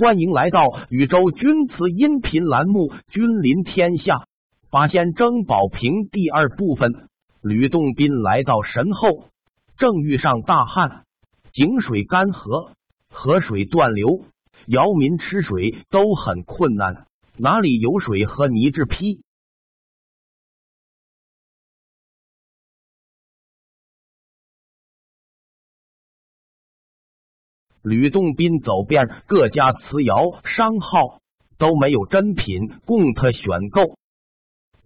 欢迎来到宇宙钧瓷音频栏目《君临天下》，八仙争宝瓶第二部分。吕洞宾来到神后，正遇上大旱，井水干涸，河水断流，姚民吃水都很困难，哪里有水和泥制坯？吕洞宾走遍各家瓷窑商号，都没有珍品供他选购。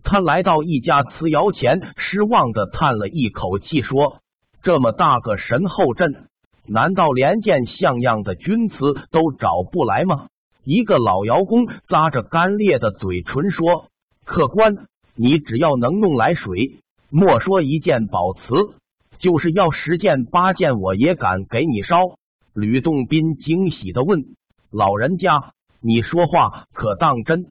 他来到一家瓷窑前，失望的叹了一口气，说：“这么大个神后镇，难道连件像样的钧瓷都找不来吗？”一个老窑工咂着干裂的嘴唇说：“客官，你只要能弄来水，莫说一件宝瓷，就是要十件八件，我也敢给你烧。”吕洞宾惊喜的问：“老人家，你说话可当真？”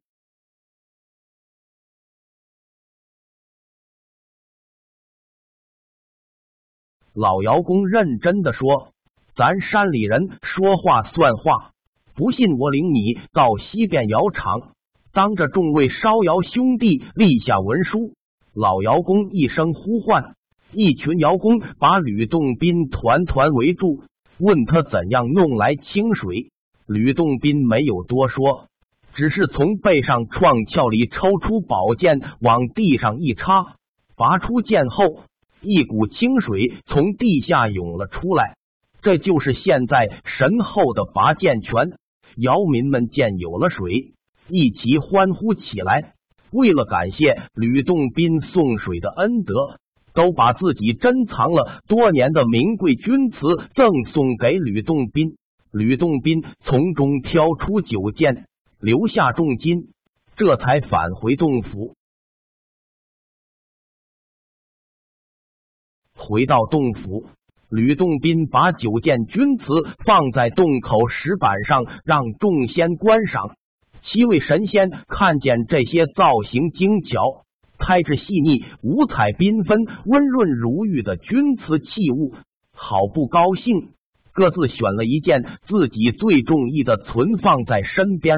老窑工认真的说：“咱山里人说话算话，不信我领你到西边窑厂，当着众位烧窑兄弟立下文书。”老窑工一声呼唤，一群窑工把吕洞宾团团围住。问他怎样弄来清水，吕洞宾没有多说，只是从背上创鞘里抽出宝剑，往地上一插，拔出剑后，一股清水从地下涌了出来。这就是现在神后的拔剑拳。姚民们见有了水，一齐欢呼起来。为了感谢吕洞宾送水的恩德。都把自己珍藏了多年的名贵钧瓷赠送给吕洞宾，吕洞宾从中挑出九件，留下重金，这才返回洞府。回到洞府，吕洞宾把九件钧瓷放在洞口石板上，让众仙观赏。七位神仙看见这些造型精巧。胎质细腻、五彩缤纷、温润如玉的钧瓷器物，好不高兴。各自选了一件自己最中意的，存放在身边。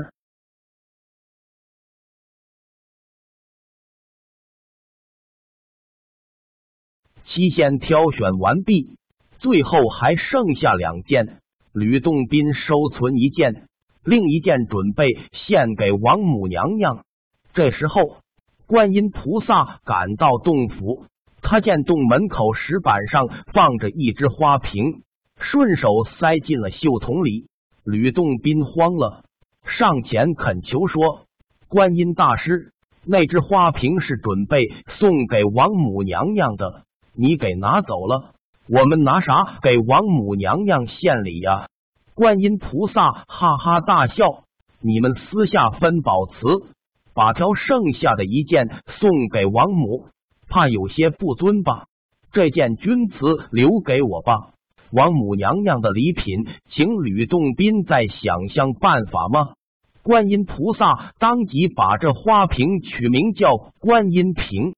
七仙挑选完毕，最后还剩下两件。吕洞宾收存一件，另一件准备献给王母娘娘。这时候。观音菩萨赶到洞府，他见洞门口石板上放着一只花瓶，顺手塞进了袖筒里。吕洞宾慌了，上前恳求说：“观音大师，那只花瓶是准备送给王母娘娘的，你给拿走了，我们拿啥给王母娘娘献礼呀？”观音菩萨哈哈大笑：“你们私下分宝瓷。”把挑剩下的一件送给王母，怕有些不尊吧？这件钧瓷留给我吧。王母娘娘的礼品，请吕洞宾再想想办法吗？观音菩萨当即把这花瓶取名叫观音瓶。